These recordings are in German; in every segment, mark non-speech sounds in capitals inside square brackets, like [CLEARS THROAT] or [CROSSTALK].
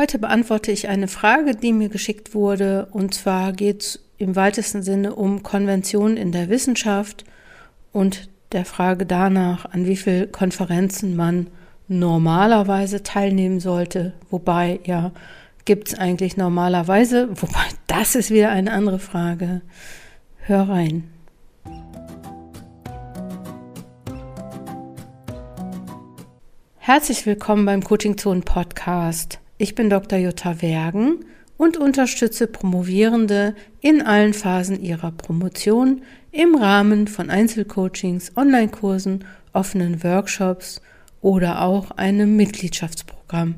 Heute beantworte ich eine Frage, die mir geschickt wurde, und zwar geht es im weitesten Sinne um Konventionen in der Wissenschaft und der Frage danach, an wie vielen Konferenzen man normalerweise teilnehmen sollte. Wobei, ja, gibt es eigentlich normalerweise, wobei das ist wieder eine andere Frage. Hör rein. Herzlich willkommen beim Coaching Zone Podcast. Ich bin Dr. Jutta Wergen und unterstütze Promovierende in allen Phasen ihrer Promotion im Rahmen von Einzelcoachings, Online-Kursen, offenen Workshops oder auch einem Mitgliedschaftsprogramm.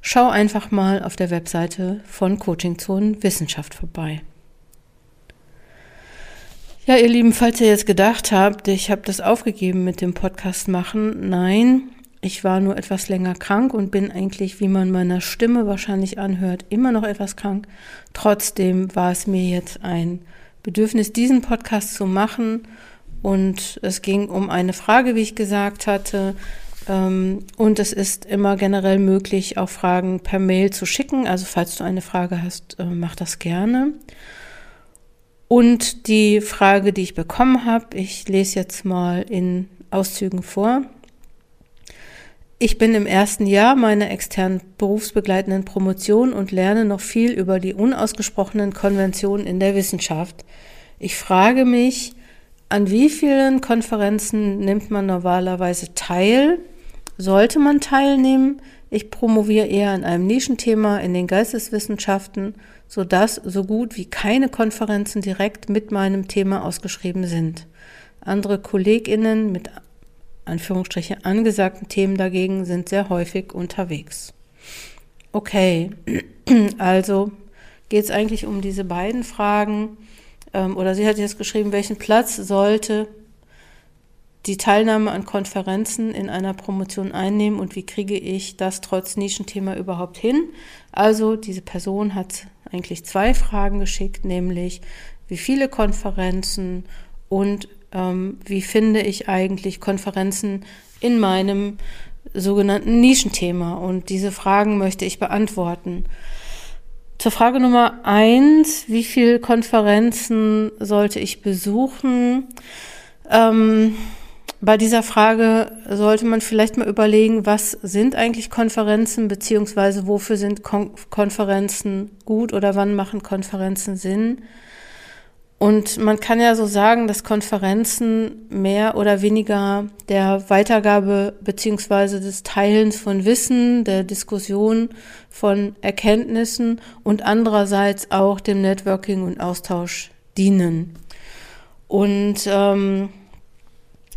Schau einfach mal auf der Webseite von Coaching Zone Wissenschaft vorbei. Ja, ihr Lieben, falls ihr jetzt gedacht habt, ich habe das aufgegeben mit dem Podcast machen, nein, ich war nur etwas länger krank und bin eigentlich, wie man meiner Stimme wahrscheinlich anhört, immer noch etwas krank. Trotzdem war es mir jetzt ein Bedürfnis, diesen Podcast zu machen. Und es ging um eine Frage, wie ich gesagt hatte. Ähm, und es ist immer generell möglich, auch Fragen per Mail zu schicken. Also falls du eine Frage hast, äh, mach das gerne. Und die Frage, die ich bekommen habe, ich lese jetzt mal in Auszügen vor. Ich bin im ersten Jahr meiner externen berufsbegleitenden Promotion und lerne noch viel über die unausgesprochenen Konventionen in der Wissenschaft. Ich frage mich, an wie vielen Konferenzen nimmt man normalerweise teil? Sollte man teilnehmen? Ich promoviere eher an einem Nischenthema in den Geisteswissenschaften, sodass so gut wie keine Konferenzen direkt mit meinem Thema ausgeschrieben sind. Andere KollegInnen mit Anführungsstriche angesagten Themen dagegen sind sehr häufig unterwegs. Okay, [CLEARS THROAT] also geht es eigentlich um diese beiden Fragen. Ähm, oder sie hat jetzt geschrieben, welchen Platz sollte die Teilnahme an Konferenzen in einer Promotion einnehmen und wie kriege ich das trotz Nischenthema überhaupt hin? Also diese Person hat eigentlich zwei Fragen geschickt, nämlich wie viele Konferenzen und ähm, wie finde ich eigentlich Konferenzen in meinem sogenannten Nischenthema. Und diese Fragen möchte ich beantworten. Zur Frage Nummer eins, wie viele Konferenzen sollte ich besuchen? Ähm, bei dieser Frage sollte man vielleicht mal überlegen, was sind eigentlich Konferenzen, beziehungsweise wofür sind Kon Konferenzen gut oder wann machen Konferenzen Sinn? Und man kann ja so sagen, dass Konferenzen mehr oder weniger der Weitergabe beziehungsweise des Teilens von Wissen, der Diskussion von Erkenntnissen und andererseits auch dem Networking und Austausch dienen. Und ähm,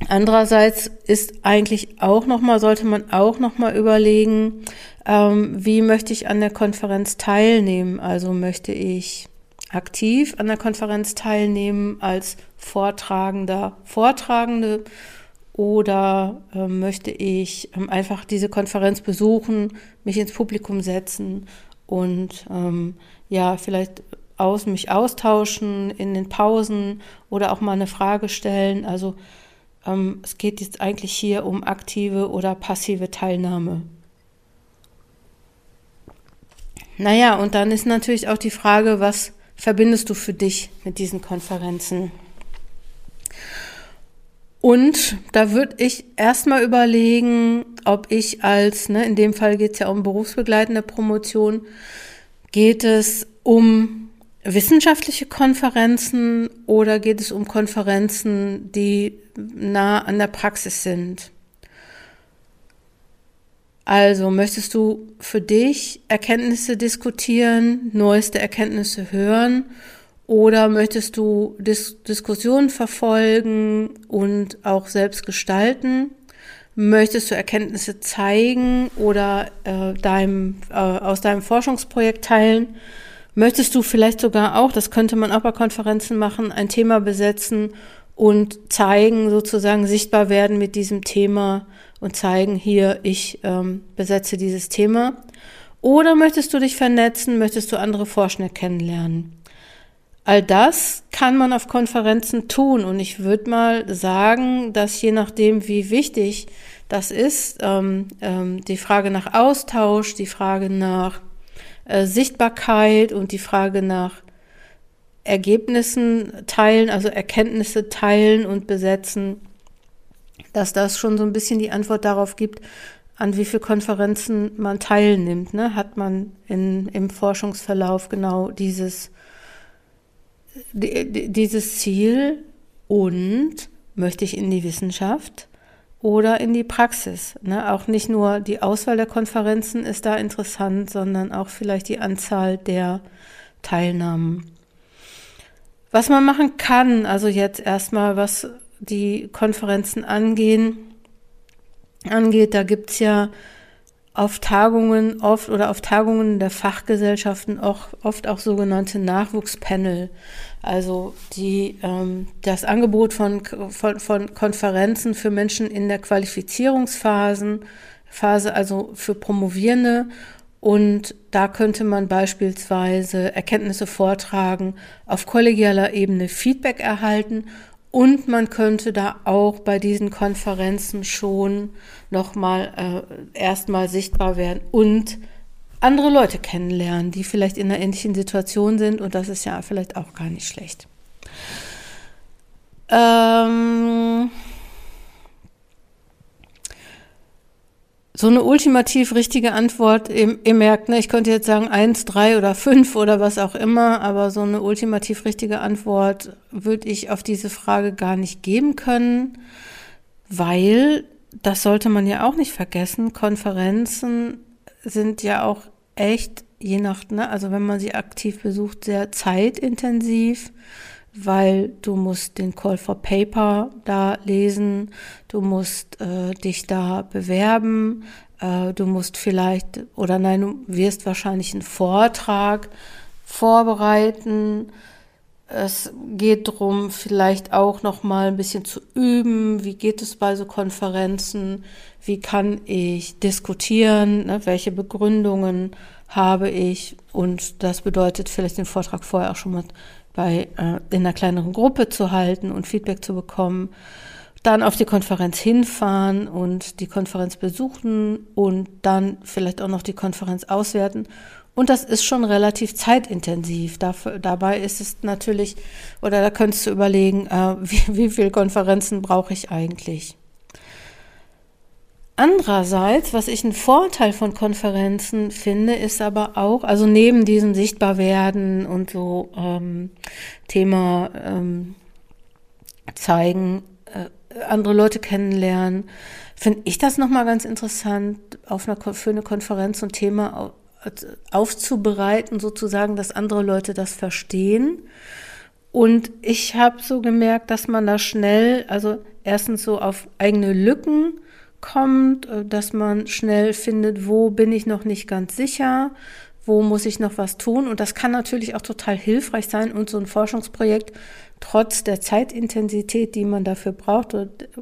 andererseits ist eigentlich auch nochmal, sollte man auch nochmal überlegen, ähm, wie möchte ich an der Konferenz teilnehmen? Also möchte ich aktiv an der Konferenz teilnehmen als Vortragender, Vortragende oder äh, möchte ich ähm, einfach diese Konferenz besuchen, mich ins Publikum setzen und ähm, ja, vielleicht aus, mich austauschen in den Pausen oder auch mal eine Frage stellen. Also ähm, es geht jetzt eigentlich hier um aktive oder passive Teilnahme. Naja, und dann ist natürlich auch die Frage, was verbindest du für dich mit diesen Konferenzen? Und da würde ich erstmal überlegen, ob ich als, ne, in dem Fall geht es ja um berufsbegleitende Promotion, geht es um wissenschaftliche Konferenzen oder geht es um Konferenzen, die nah an der Praxis sind? Also möchtest du für dich Erkenntnisse diskutieren, neueste Erkenntnisse hören oder möchtest du Dis Diskussionen verfolgen und auch selbst gestalten? Möchtest du Erkenntnisse zeigen oder äh, deinem, äh, aus deinem Forschungsprojekt teilen? Möchtest du vielleicht sogar auch, das könnte man auch bei Konferenzen machen, ein Thema besetzen und zeigen, sozusagen sichtbar werden mit diesem Thema und zeigen, hier, ich ähm, besetze dieses Thema. Oder möchtest du dich vernetzen, möchtest du andere Forschende kennenlernen? All das kann man auf Konferenzen tun und ich würde mal sagen, dass je nachdem, wie wichtig das ist, ähm, ähm, die Frage nach Austausch, die Frage nach äh, Sichtbarkeit und die Frage nach Ergebnissen teilen, also Erkenntnisse teilen und besetzen, dass das schon so ein bisschen die Antwort darauf gibt, an wie viele Konferenzen man teilnimmt. Ne? Hat man in, im Forschungsverlauf genau dieses, dieses Ziel und möchte ich in die Wissenschaft oder in die Praxis. Ne? Auch nicht nur die Auswahl der Konferenzen ist da interessant, sondern auch vielleicht die Anzahl der Teilnahmen. Was man machen kann, also jetzt erstmal, was die Konferenzen angehen, angeht, da gibt's ja auf Tagungen oft oder auf Tagungen der Fachgesellschaften auch oft auch sogenannte Nachwuchspanel. Also die, ähm, das Angebot von, von, von Konferenzen für Menschen in der Qualifizierungsphasen, Phase also für Promovierende und da könnte man beispielsweise Erkenntnisse vortragen, auf kollegialer Ebene Feedback erhalten und man könnte da auch bei diesen Konferenzen schon nochmal äh, erstmal sichtbar werden und andere Leute kennenlernen, die vielleicht in einer ähnlichen Situation sind und das ist ja vielleicht auch gar nicht schlecht. Ähm so eine ultimativ richtige Antwort, ihr, ihr, merkt, ne, ich könnte jetzt sagen eins, drei oder fünf oder was auch immer, aber so eine ultimativ richtige Antwort würde ich auf diese Frage gar nicht geben können, weil, das sollte man ja auch nicht vergessen, Konferenzen sind ja auch echt, je nach, ne, also wenn man sie aktiv besucht, sehr zeitintensiv, weil du musst den Call for Paper da lesen, du musst äh, dich da bewerben, äh, du musst vielleicht, oder nein, du wirst wahrscheinlich einen Vortrag vorbereiten, es geht darum, vielleicht auch noch mal ein bisschen zu üben. Wie geht es bei so Konferenzen? Wie kann ich diskutieren? Ne? Welche Begründungen habe ich? Und das bedeutet vielleicht den Vortrag vorher auch schon mal bei äh, in einer kleineren Gruppe zu halten und Feedback zu bekommen. Dann auf die Konferenz hinfahren und die Konferenz besuchen und dann vielleicht auch noch die Konferenz auswerten und das ist schon relativ zeitintensiv. Dafür, dabei ist es natürlich, oder da könntest du überlegen, äh, [LAUGHS] wie, wie viele Konferenzen brauche ich eigentlich? Andererseits, was ich einen Vorteil von Konferenzen finde, ist aber auch, also neben diesem Sichtbarwerden und so ähm, Thema ähm, zeigen, äh, andere Leute kennenlernen, finde ich das nochmal ganz interessant, auf einer, für eine Konferenz und Thema aufzubereiten, sozusagen, dass andere Leute das verstehen. Und ich habe so gemerkt, dass man da schnell, also erstens so auf eigene Lücken kommt, äh, dass man schnell findet, wo bin ich noch nicht ganz sicher, wo muss ich noch was tun. Und das kann natürlich auch total hilfreich sein und so ein Forschungsprojekt, trotz der Zeitintensität, die man dafür braucht,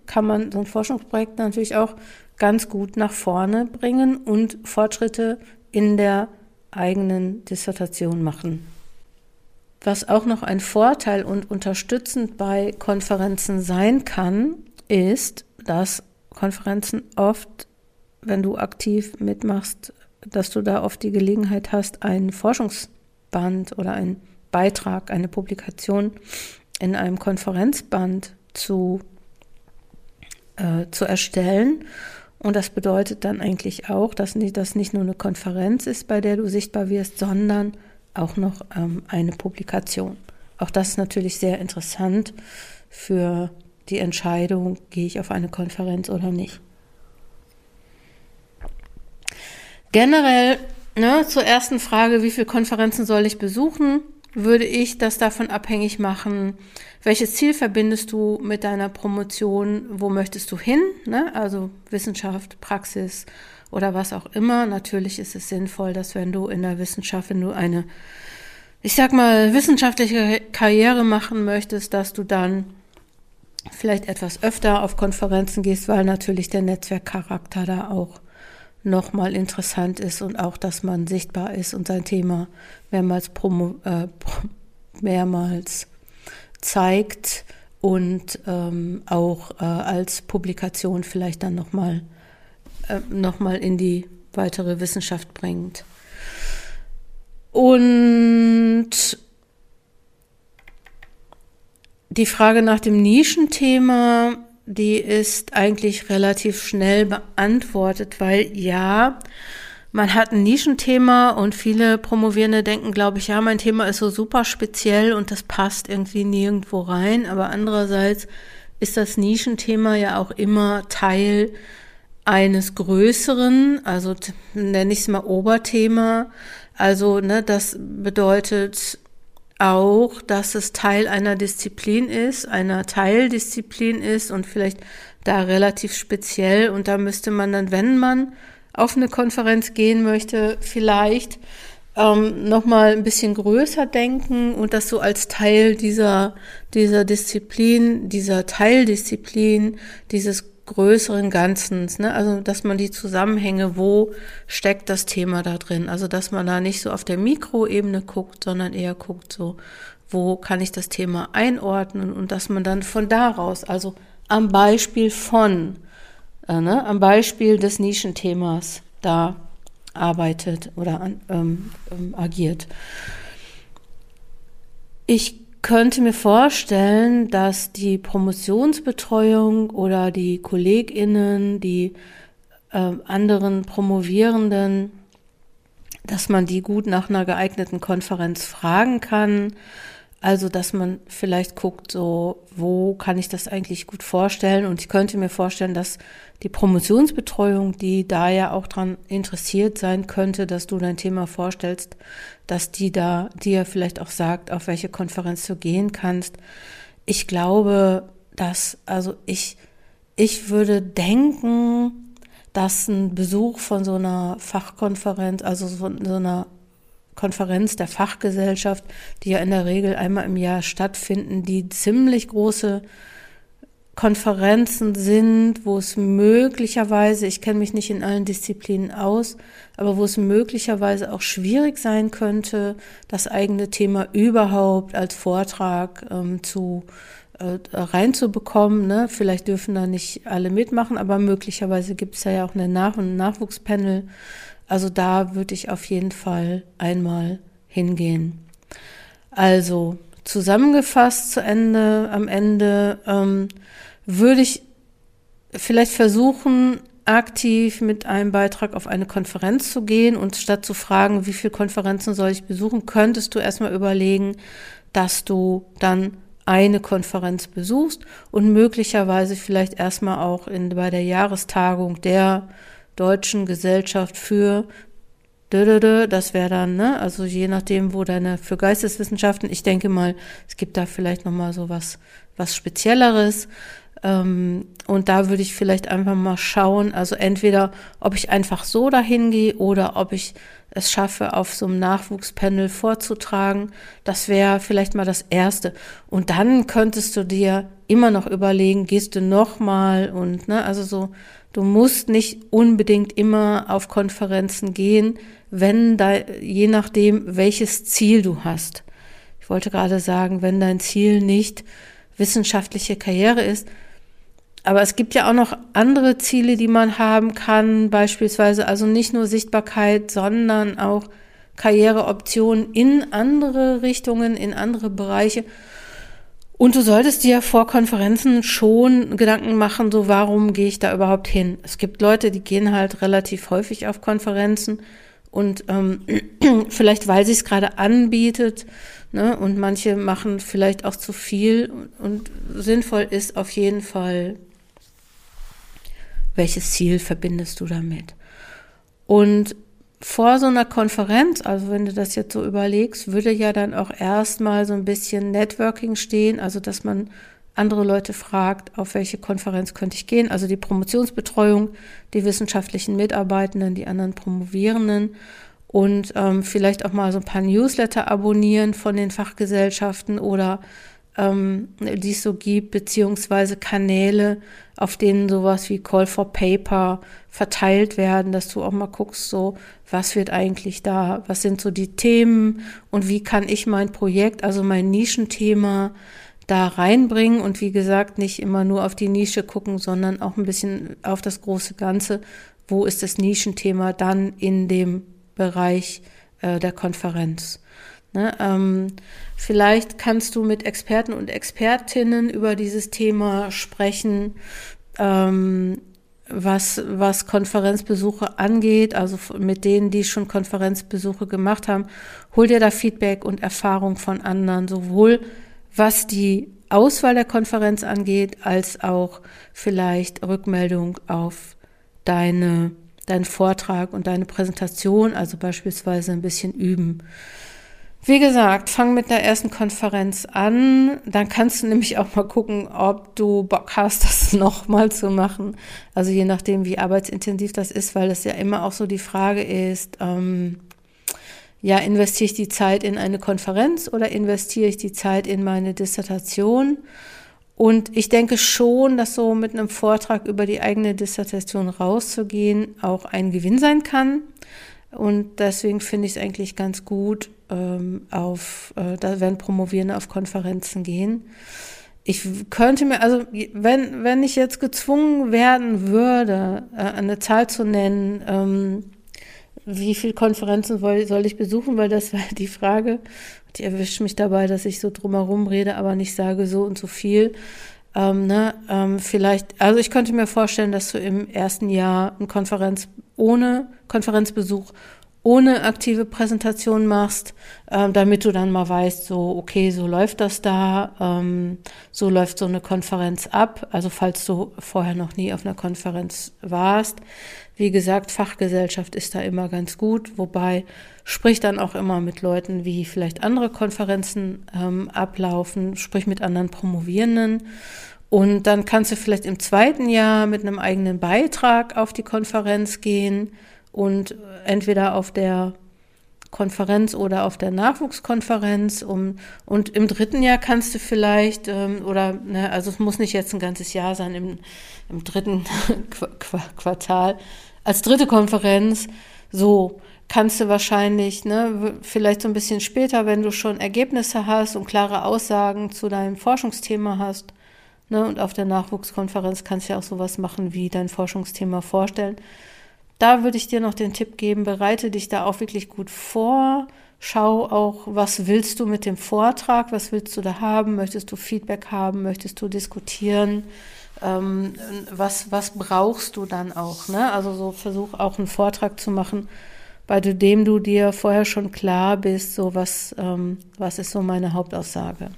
kann man so ein Forschungsprojekt natürlich auch ganz gut nach vorne bringen und Fortschritte in der eigenen Dissertation machen. Was auch noch ein Vorteil und unterstützend bei Konferenzen sein kann, ist, dass Konferenzen oft, wenn du aktiv mitmachst, dass du da oft die Gelegenheit hast, einen Forschungsband oder einen Beitrag, eine Publikation in einem Konferenzband zu, äh, zu erstellen und das bedeutet dann eigentlich auch, dass das nicht nur eine Konferenz ist, bei der du sichtbar wirst, sondern auch noch ähm, eine Publikation. Auch das ist natürlich sehr interessant für die Entscheidung, gehe ich auf eine Konferenz oder nicht. Generell ne, zur ersten Frage, wie viele Konferenzen soll ich besuchen? würde ich das davon abhängig machen, welches Ziel verbindest du mit deiner Promotion, wo möchtest du hin, ne? also Wissenschaft, Praxis oder was auch immer. Natürlich ist es sinnvoll, dass wenn du in der Wissenschaft, wenn du eine, ich sag mal, wissenschaftliche Karriere machen möchtest, dass du dann vielleicht etwas öfter auf Konferenzen gehst, weil natürlich der Netzwerkcharakter da auch nochmal interessant ist und auch, dass man sichtbar ist und sein Thema mehrmals, promo, äh, mehrmals zeigt und ähm, auch äh, als Publikation vielleicht dann nochmal äh, noch in die weitere Wissenschaft bringt. Und die Frage nach dem Nischenthema, die ist eigentlich relativ schnell beantwortet, weil ja, man hat ein Nischenthema und viele Promovierende denken, glaube ich, ja, mein Thema ist so super speziell und das passt irgendwie nirgendwo rein. Aber andererseits ist das Nischenthema ja auch immer Teil eines größeren, also nenne ich es mal Oberthema. Also, ne, das bedeutet auch, dass es Teil einer Disziplin ist, einer Teildisziplin ist und vielleicht da relativ speziell. Und da müsste man dann, wenn man auf eine Konferenz gehen möchte, vielleicht ähm, nochmal ein bisschen größer denken und das so als Teil dieser, dieser Disziplin, dieser Teildisziplin, dieses größeren Ganzen, ne? also dass man die Zusammenhänge, wo steckt das Thema da drin, also dass man da nicht so auf der Mikroebene guckt, sondern eher guckt so, wo kann ich das Thema einordnen und dass man dann von daraus, also am Beispiel von, äh, ne, am Beispiel des Nischenthemas da arbeitet oder an, ähm, ähm, agiert. Ich könnte mir vorstellen, dass die Promotionsbetreuung oder die Kolleginnen, die äh, anderen Promovierenden, dass man die gut nach einer geeigneten Konferenz fragen kann. Also, dass man vielleicht guckt, so, wo kann ich das eigentlich gut vorstellen? Und ich könnte mir vorstellen, dass die Promotionsbetreuung, die da ja auch dran interessiert sein könnte, dass du dein Thema vorstellst, dass die da dir vielleicht auch sagt, auf welche Konferenz du gehen kannst. Ich glaube, dass, also ich, ich würde denken, dass ein Besuch von so einer Fachkonferenz, also so, so einer Konferenz der Fachgesellschaft, die ja in der Regel einmal im Jahr stattfinden, die ziemlich große Konferenzen sind, wo es möglicherweise, ich kenne mich nicht in allen Disziplinen aus, aber wo es möglicherweise auch schwierig sein könnte, das eigene Thema überhaupt als Vortrag ähm, zu äh, reinzubekommen. Ne? Vielleicht dürfen da nicht alle mitmachen, aber möglicherweise gibt es ja auch eine Nach- und Nachwuchspanel. Also da würde ich auf jeden Fall einmal hingehen. Also zusammengefasst zu Ende, am Ende, ähm, würde ich vielleicht versuchen, aktiv mit einem Beitrag auf eine Konferenz zu gehen und statt zu fragen, wie viele Konferenzen soll ich besuchen, könntest du erstmal überlegen, dass du dann eine Konferenz besuchst und möglicherweise vielleicht erstmal auch in, bei der Jahrestagung der Deutschen Gesellschaft für das wäre dann, ne, also je nachdem, wo deine für Geisteswissenschaften, ich denke mal, es gibt da vielleicht nochmal so was, was Spezielleres. Ähm, und da würde ich vielleicht einfach mal schauen, also entweder, ob ich einfach so dahin gehe oder ob ich es schaffe, auf so einem Nachwuchspanel vorzutragen. Das wäre vielleicht mal das Erste. Und dann könntest du dir immer noch überlegen, gehst du nochmal und, ne, also so, du musst nicht unbedingt immer auf Konferenzen gehen, wenn da, je nachdem, welches Ziel du hast. Ich wollte gerade sagen, wenn dein Ziel nicht wissenschaftliche Karriere ist, aber es gibt ja auch noch andere Ziele, die man haben kann, beispielsweise also nicht nur Sichtbarkeit, sondern auch Karriereoptionen in andere Richtungen, in andere Bereiche. Und du solltest dir vor Konferenzen schon Gedanken machen, so warum gehe ich da überhaupt hin? Es gibt Leute, die gehen halt relativ häufig auf Konferenzen und ähm, [CLEARS THROAT] vielleicht weil sich es gerade anbietet, ne? Und manche machen vielleicht auch zu viel und sinnvoll ist auf jeden Fall welches Ziel verbindest du damit? Und vor so einer Konferenz, also wenn du das jetzt so überlegst, würde ja dann auch erstmal so ein bisschen Networking stehen, also dass man andere Leute fragt, auf welche Konferenz könnte ich gehen, also die Promotionsbetreuung, die wissenschaftlichen Mitarbeitenden, die anderen Promovierenden und ähm, vielleicht auch mal so ein paar Newsletter abonnieren von den Fachgesellschaften oder ähm, die es so gibt, beziehungsweise Kanäle, auf denen sowas wie Call for Paper verteilt werden, dass du auch mal guckst, so, was wird eigentlich da, was sind so die Themen und wie kann ich mein Projekt, also mein Nischenthema da reinbringen und wie gesagt, nicht immer nur auf die Nische gucken, sondern auch ein bisschen auf das große Ganze. Wo ist das Nischenthema dann in dem Bereich äh, der Konferenz. Ne, ähm, vielleicht kannst du mit Experten und Expertinnen über dieses Thema sprechen, ähm, was, was Konferenzbesuche angeht, also mit denen, die schon Konferenzbesuche gemacht haben. Hol dir da Feedback und Erfahrung von anderen, sowohl was die Auswahl der Konferenz angeht, als auch vielleicht Rückmeldung auf deine, deinen Vortrag und deine Präsentation, also beispielsweise ein bisschen üben. Wie gesagt, fang mit der ersten Konferenz an. Dann kannst du nämlich auch mal gucken, ob du Bock hast, das [LAUGHS] nochmal zu machen. Also je nachdem, wie arbeitsintensiv das ist, weil das ja immer auch so die Frage ist, ähm, ja, investiere ich die Zeit in eine Konferenz oder investiere ich die Zeit in meine Dissertation? Und ich denke schon, dass so mit einem Vortrag über die eigene Dissertation rauszugehen auch ein Gewinn sein kann. Und deswegen finde ich es eigentlich ganz gut, ähm, auf, äh, da werden Promovierende auf Konferenzen gehen. Ich könnte mir, also wenn, wenn ich jetzt gezwungen werden würde, äh, eine Zahl zu nennen, ähm, wie viele Konferenzen soll, soll ich besuchen, weil das [LAUGHS] war die Frage. Die erwischt mich dabei, dass ich so drumherum rede, aber nicht sage so und so viel. Ähm, ne, ähm, vielleicht, also ich könnte mir vorstellen, dass du im ersten Jahr eine Konferenz ohne Konferenzbesuch ohne aktive Präsentation machst, ähm, damit du dann mal weißt, so, okay, so läuft das da, ähm, so läuft so eine Konferenz ab. Also falls du vorher noch nie auf einer Konferenz warst. Wie gesagt, Fachgesellschaft ist da immer ganz gut, wobei sprich dann auch immer mit Leuten, wie vielleicht andere Konferenzen ähm, ablaufen, sprich mit anderen Promovierenden. Und dann kannst du vielleicht im zweiten Jahr mit einem eigenen Beitrag auf die Konferenz gehen und entweder auf der Konferenz oder auf der Nachwuchskonferenz. Um, und im dritten Jahr kannst du vielleicht, ähm, oder, ne, also es muss nicht jetzt ein ganzes Jahr sein, im, im dritten [LAUGHS] Qu Quartal, als dritte Konferenz, so kannst du wahrscheinlich, ne, vielleicht so ein bisschen später, wenn du schon Ergebnisse hast und klare Aussagen zu deinem Forschungsthema hast, ne, und auf der Nachwuchskonferenz kannst du ja auch sowas machen wie dein Forschungsthema vorstellen. Da würde ich dir noch den Tipp geben, bereite dich da auch wirklich gut vor. Schau auch, was willst du mit dem Vortrag, was willst du da haben, möchtest du Feedback haben, möchtest du diskutieren, ähm, was, was brauchst du dann auch. Ne? Also so versuch auch einen Vortrag zu machen, bei dem du dir vorher schon klar bist, so was, ähm, was ist so meine Hauptaussage.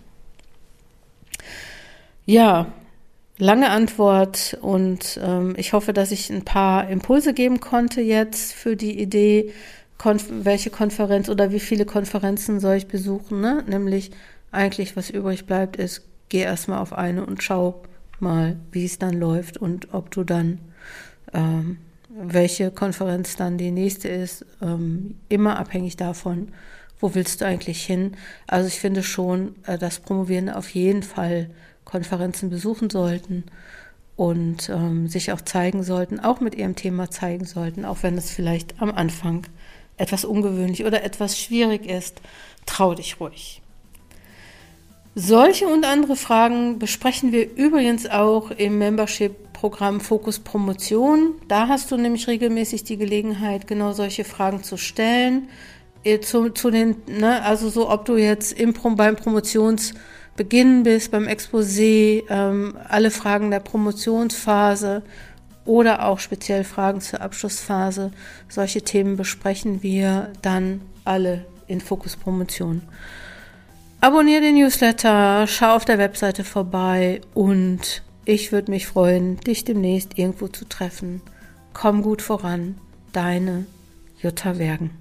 Ja, lange Antwort und ähm, ich hoffe, dass ich ein paar Impulse geben konnte jetzt für die Idee, konf welche Konferenz oder wie viele Konferenzen soll ich besuchen. Ne? Nämlich eigentlich, was übrig bleibt, ist, geh erstmal auf eine und schau mal, wie es dann läuft und ob du dann, ähm, welche Konferenz dann die nächste ist, ähm, immer abhängig davon, wo willst du eigentlich hin. Also ich finde schon, äh, dass Promovieren auf jeden Fall Konferenzen besuchen sollten und ähm, sich auch zeigen sollten, auch mit ihrem Thema zeigen sollten, auch wenn es vielleicht am Anfang etwas ungewöhnlich oder etwas schwierig ist. Trau dich ruhig. Solche und andere Fragen besprechen wir übrigens auch im Membership-Programm Fokus Promotion. Da hast du nämlich regelmäßig die Gelegenheit, genau solche Fragen zu stellen. Äh, zu, zu den, ne, also so, ob du jetzt im, beim Promotions- Beginn bis beim Exposé, ähm, alle Fragen der Promotionsphase oder auch speziell Fragen zur Abschlussphase. Solche Themen besprechen wir dann alle in Fokus Promotion. Abonniere den Newsletter, schau auf der Webseite vorbei und ich würde mich freuen, dich demnächst irgendwo zu treffen. Komm gut voran, deine Jutta Wergen.